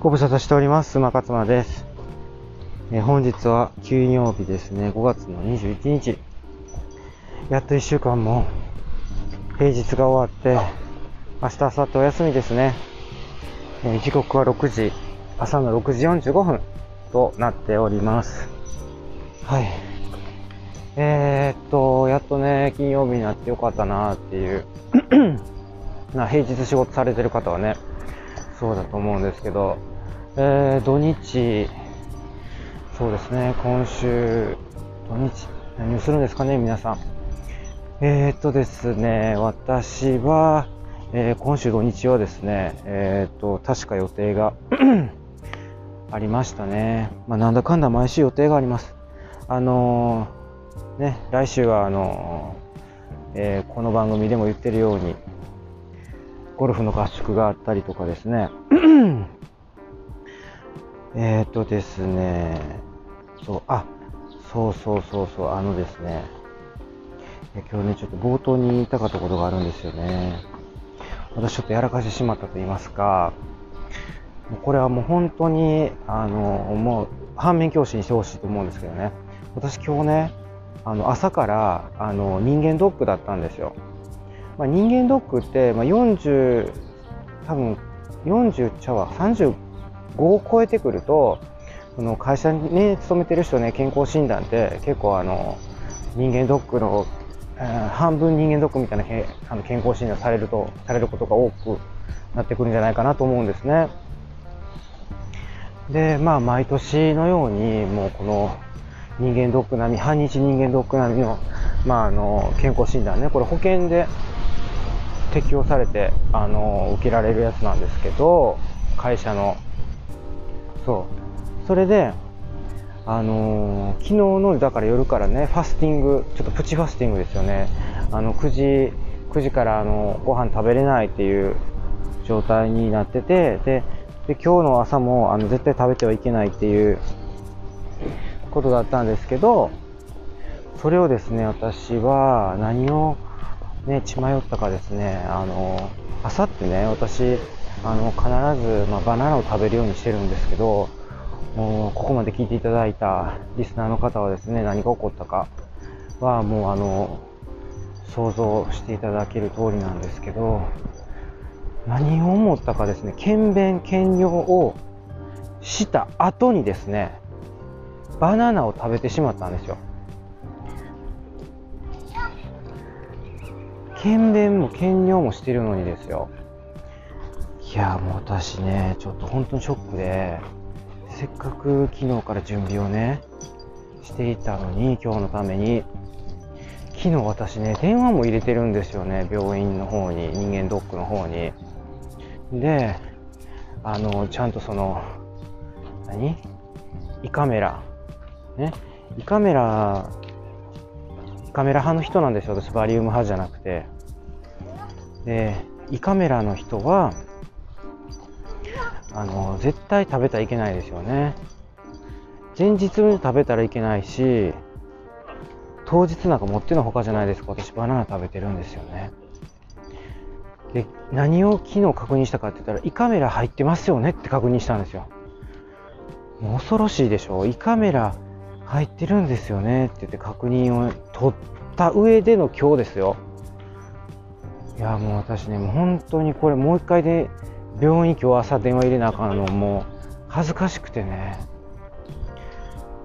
ご無沙汰しております。馬勝間です。え本日は金曜日ですね。5月の21日。やっと1週間も平日が終わって、明日、明後日お休みですね。え時刻は6時、朝の6時45分となっております。はい。えー、っと、やっとね、金曜日になってよかったなっていう。まあ平日仕事されてる方はね、そうだと思うんですけど、えー、土日、そうですね、今週、土日、何をするんですかね、皆さん。えー、っとですね、私は、えー今週土日はですね、えーっと、確か予定が ありましたね。まあ、なんだかんだ毎週予定があります。あのーね、来週は、あのーえーこの番組でも言ってるように、ゴルフの合宿があったりとかですね。えっとですね、そう、あ、そうそうそうそう、あのですね、え今日ね、ちょっと冒頭に言いたかったことがあるんですよね。私ちょっとやらかしてしまったと言いますか、これはもう本当に、あの、もう反面教師にしてほしいと思うんですけどね。私今日ね、あの、朝から、あの、人間ドックだったんですよ。まあ、人間ドックって、まあ、40多分40ちゃわ35を超えてくるとその会社にね勤めてる人ね健康診断って結構あの人間ドックの、えー半分人間ドックみたいなけあの健康診断されるとされることが多くなってくるんじゃないかなと思うんですね。でまあ毎年のようにもうこの人間ドック並み半日人間ドック並みの,、まあ、あの健康診断ねこれ保険で適用されてあの受けられるやつなんですけど会社の。そう。それであのー昨日のだから夜からねファスティングちょっとプチファスティングですよね。あの9時9時からあのご飯食べれないっていう状態になっててでで今日の朝もあの絶対食べてはいけないっていうことだったんですけどそれをですね私は何をね、血迷ったかですね、あの、朝ってね、私、あの、必ず、まあ、バナナを食べるようにしてるんですけど、もう、ここまで聞いていただいたリスナーの方はですね、何が起こったかは、もう、あの、想像していただける通りなんですけど、何を思ったかですね、検便、検尿をした後にですね、バナナを食べてしまったんですよ。検便も検尿もしてるのにですよ。いや、もう私ね、ちょっと本当にショックで、せっかく昨日から準備をね、していたのに、今日のために、昨日私ね、電話も入れてるんですよね、病院の方に、人間ドックの方に。で、あの、ちゃんとその、何？胃カメラ。ね？胃カメラカメラ派の人なんですよ、私、バリウム派じゃなくて。で、胃カメラの人は、あの、絶対食べたらいけないですよね。前日に食べたらいけないし、当日なんか持ってのほかじゃないですか、私、バナナ食べてるんですよね。で、何を昨日確認したかって言ったら、胃カメラ入ってますよねって確認したんですよ。もう恐ろしいでしょ。胃カメラ入ってるんですよねって言って確認を取った上での今日ですよ。いやもう私ね、もう本当にこれもう一回で病院今日朝電話入れなあかんのもう恥ずかしくてね。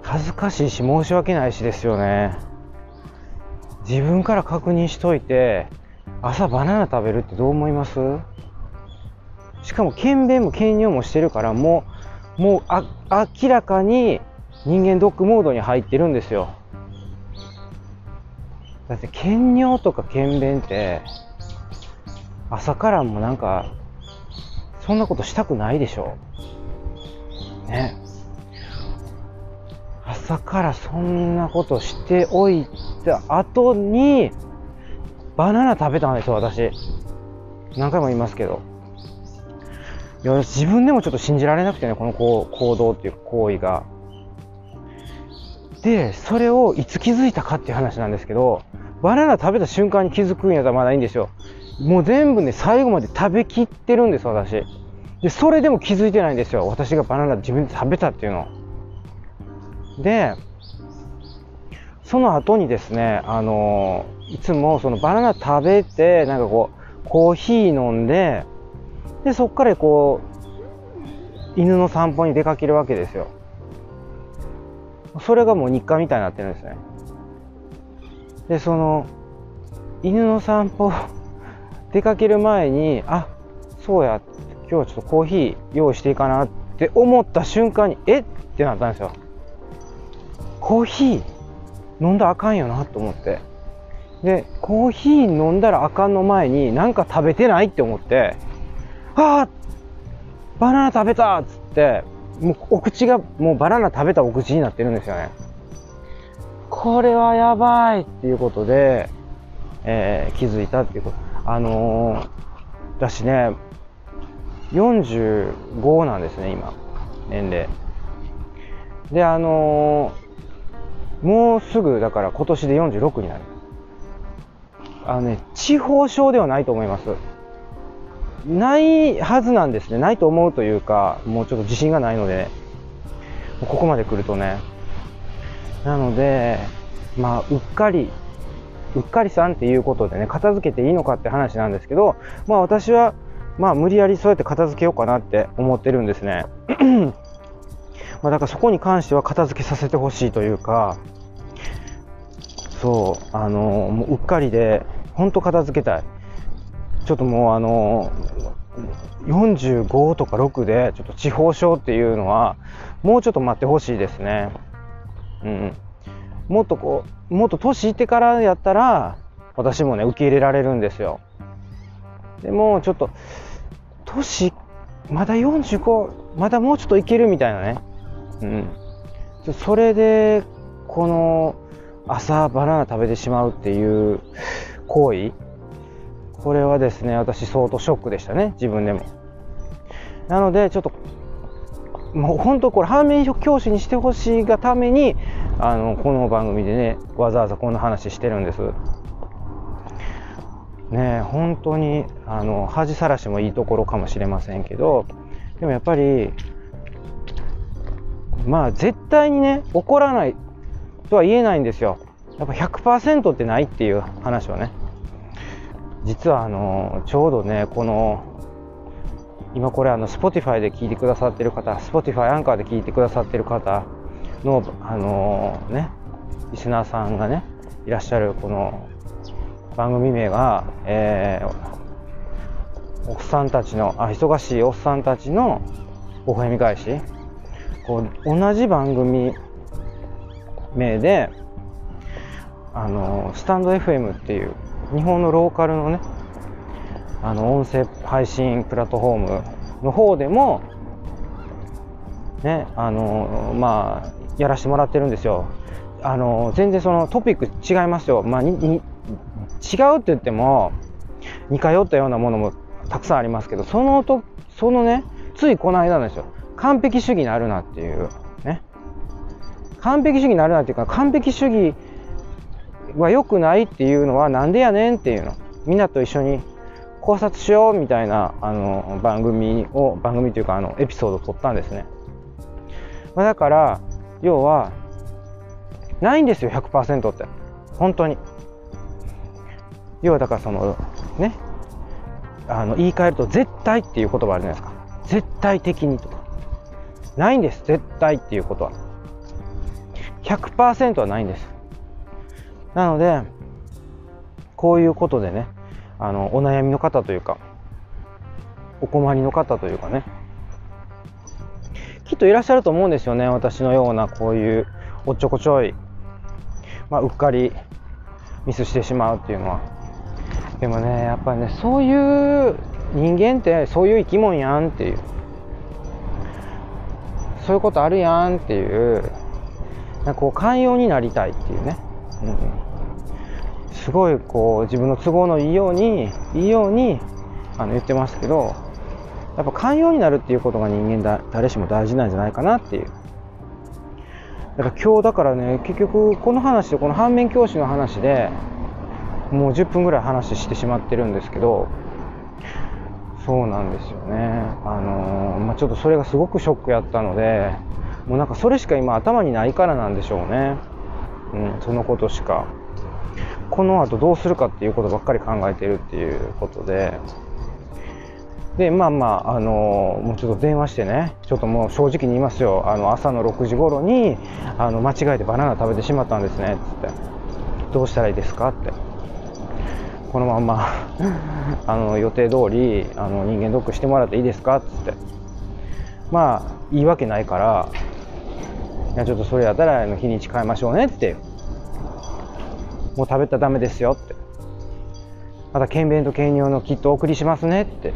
恥ずかしいし申し訳ないしですよね。自分から確認しといて朝バナナ食べるってどう思います？しかも検便も検尿もしてるからもうもう明らかに人間ドックモードに入ってるんですよ。だって検尿とか検便って朝からもなんかそんなことしたくないでしょ。ね。朝からそんなことしておいた後にバナナ食べたんですよ、私。何回も言いますけど。いや、自分でもちょっと信じられなくてね、この行動っていう行為が。で、それをいつ気づいたかっていう話なんですけど、バナナ食べた瞬間に気づくんやったらまだいいんですよ。もう全部ね、最後まで食べきってるんです、私。で、それでも気づいてないんですよ。私がバナナ自分で食べたっていうの。で、その後にですね、あのいつもそのバナナ食べて、なんかこう、コーヒー飲んで、で、そっからこう、犬の散歩に出かけるわけですよ。それがもう日課みたいになってるんですね。で、その、犬の散歩、出かける前に、あ、そうや、今日ちょっとコーヒー用意していいかなって思った瞬間に、えっ？てなったんですよ。コーヒー飲んだらあかんよなと思って。で、コーヒー飲んだらあかんの前になんか食べてないって思って、ああバナナ食べたっつって、もうお口がもうバナナ食べたお口になってるんですよね。これはやばいっていうことで、えー、気づいたっていうこと。あのー、私ね、45なんですね、今、年齢。で、あのー、もうすぐ、だから今年で46になる。あのね、地方症ではないと思います。ないはずなんですね。ないと思うというか、もうちょっと自信がないので、ここまで来るとね。なので、まあ、うっかり、うっかりさんっていうことでね、片付けていいのかって話なんですけど、まあ私は、まあ無理やりそうやって片付けようかなって思ってるんですね。まあだからそこに関しては片付けさせてほしいというか、そう、あのもううっかりで、ほんと片付けたい。ちょっともうあの45とか6でちょっと地方症っていうのはもうちょっと待ってほしいですね。うん。もっとこう、もっと年いってからやったら私もね、受け入れられるんですよ。でもちょっと、年、まだ45、まだもうちょっといけるみたいなね。うん。それで、この朝バナナ食べてしまうっていう行為これはですね、私相当ショックでしたね、自分でも。なので、ちょっと、もう本当これ反面教師にしてほしいがために、あの、この番組でね、わざわざこんな話してるんです。ね本当に、あの、恥さらしもいいところかもしれませんけど、でもやっぱり、まあ絶対にね、怒らないとは言えないんですよ。やっぱ100%ってないっていう話はね。実はあのちょうどねこの今これあの Spotify で聞いてくださってる方 Spotify アンカーで聞いてくださってる方のあのねリスナーさんがねいらっしゃるこの番組名が、えー、おっさんたちのあ忙しいおっさんたちの微笑み返し。こう同じ番組名であのスタンド FM っていう日本のローカルのね、あの、音声配信プラットフォームの方でも、ね、あの、まあ、やらせてもらってるんですよ。あの、全然そのトピック違いますよ。まあ、に、に違うって言っても、似通ったようなものもたくさんありますけど、そのと、そのね、ついこの間なんですよ。完璧主義になるなっていう、ね。完璧主義になるなっていうか、完璧主義は良くないっていうのはなんでやねんっていうの。みんなと一緒に考察しようみたいなあの番組を、番組というかあのエピソードを撮ったんですね。まあ、だから、要は、ないんですよ、100%って。本当に。要はだからその、ね、あの言い換えると絶対っていう言葉あるじゃないですか。絶対的にとか。ないんです、絶対っていうことは。100%はないんです。なので、こういうことでね、あの、お悩みの方というか、お困りの方というかね、きっといらっしゃると思うんですよね。私のようなこういうおっちょこちょい、まあ、うっかりミスしてしまうっていうのは。でもね、やっぱりね、そういう人間ってそういう生き物やんっていう。そういうことあるやんっていう、なんかこう寛容になりたいっていうね。うんすごいこう自分の都合のいいようにいいようにあの言ってましたけどやっぱ寛容になるっていうことが人間だ誰しも大事なんじゃないかなっていうだから今日だからね結局この話でこの反面教師の話でもう10分ぐらい話してしまってるんですけどそうなんですよね。あのー、まあ、ちょっとそれがすごくショックやったので、もうなんかそれしか今頭にないからなんでしょうね。うん、そのことしか。この後どうするかっていうことばっかり考えてるっていうことで、で、まあまあ、あのもうちょっと電話してね、ちょっともう正直に言いますよ、あの朝の6時頃にあの間違えてバナナ食べてしまったんですね。つって、どうしたらいいですかって、このまんま あの予定通りあの人間ドックしてもらっていいですか？っつって、まあ、言い訳ないから、いやちょっとそれやったら日にち変えましょうねって、もう食べたらダメですよって、また検便と検尿のキットお送りしますねって。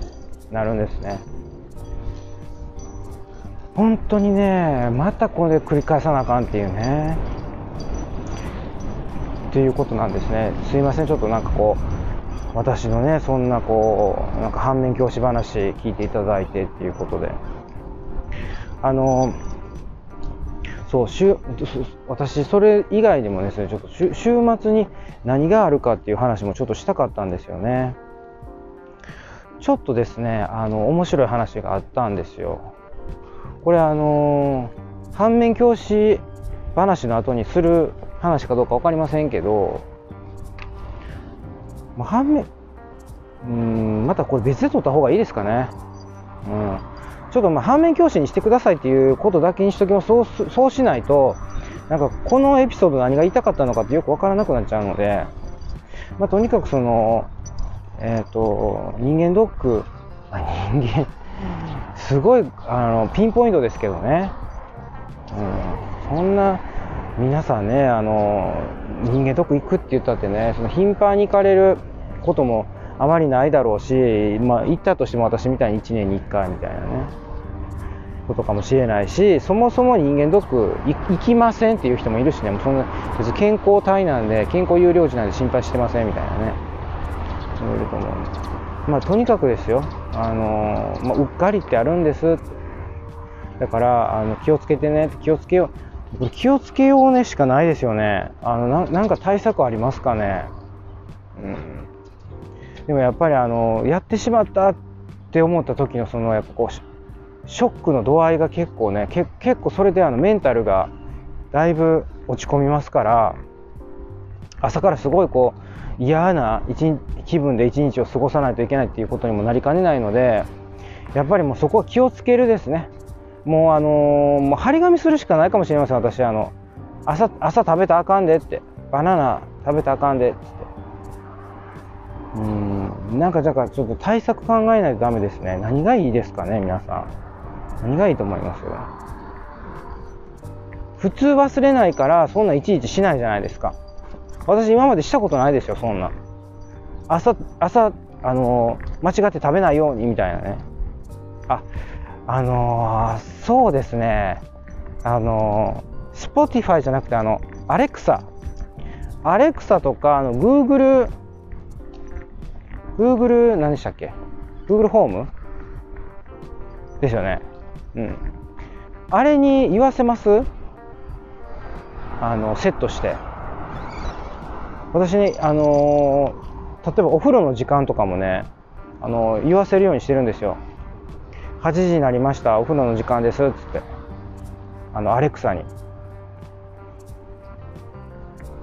なるんですね。本当にねまたこれ繰り返さなあかんっていうね。っていうことなんですね。すいませんちょっとなんかこう私のねそんなこうなんか反面教師話聞いていただいてっていうことで。あのそう週私それ以外にもですねちょっと週末に何があるかっていう話もちょっとしたかったんですよね。ちょっとですね、あの、面白い話があったんですよ。これあの、反面教師話の後にする話かどうか分かりませんけど、まあ、反面、うん、またこれ別で撮った方がいいですかね。うん。ちょっとまあ反面教師にしてくださいっていうことだけにしときます。そうそうしないと、なんかこのエピソード何が言いたかったのかってよく分からなくなっちゃうので、まあ、とにかくその、えっ、ー、と、人間ドック、人間、すごい、あの、ピンポイントですけどね。うん、そんな、皆さんね、あの、人間ドック行くって言ったってね、その頻繁に行かれることもあまりないだろうし、まあ、行ったとしても私みたいに1年に1回みたいなね、ことかもしれないし、そもそも人間ドック行きませんっていう人もいるしね、もうそんな、別に健康体なんで、健康有料児なんで心配してませんみたいなね。いると思うんでまあとにかくですよ。あの、まあ、うっかりってあるんです。だからあの気をつけてね。気をつけよう。気をつけようねしかないですよね。あのなんか対策ありますかね。うん。でもやっぱりあのやってしまったって思った時のそのやっぱこうショックの度合いが結構ね結構それであのメンタルがだいぶ落ち込みますから朝からすごいこう嫌な気分で一日を過ごさないといけないっていうことにもなりかねないのでやっぱりもうそこは気をつけるですね。もうあのー、もう張り紙するしかないかもしれません私。あの朝朝食べたらあかんでって。バナナ食べたらあかんでっつって。うん。なんかだからちょっと対策考えないとダメですね何がいいですかね皆さん何がいいと思います？普通忘れないからそんないちいちしないじゃないですか私今までしたことないですよ、そんな。朝、朝、あのー、間違って食べないようにみたいなね。あ、あのー、そうですね。あのー、Spotify じゃなくて、あの、アレクサ。アレクサとか、あの、Google、Google、何でしたっけ ?Google ホームですよね。うん。あれに言わせます？あの、セットして。私ね、あのー、例えばお風呂の時間とかもね、あのー、言わせるようにしてるんですよ。8時になりました、お風呂の時間です、つって。あの、アレクサに。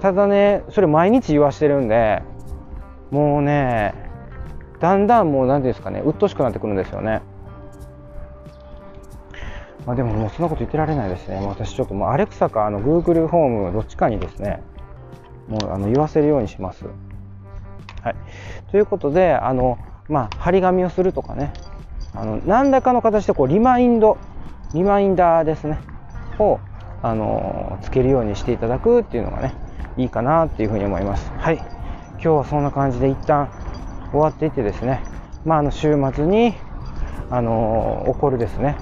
ただね、それ毎日言わしてるんで、もうね、だんだんもう、なんていうんですかね、鬱陶しくなってくるんですよね。まあでももうそんなこと言ってられないですね。私ちょっともうアレクサかあの Google ホームどっちかにですね、もうあの言わせるようにします。はい、ということであの、まあ、張り紙をするとかねあの何らかの形でこうリマインドリマインダーですねをあのつけるようにしていただくっていうのがねいいかなっていうふうに思います。はい今日はそんな感じで一旦終わっていってですね、まあ、あの週末にあの起こるですね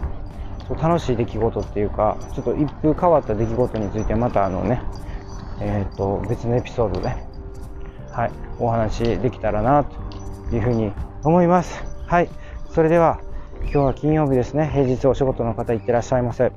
楽しい出来事っていうかちょっと一風変わった出来事についてまたあのねえーと、別のエピソードで、はい、お話できたらなというふうに思います。はい、それでは今日は金曜日ですね。平日お仕事の方いってらっしゃいませ。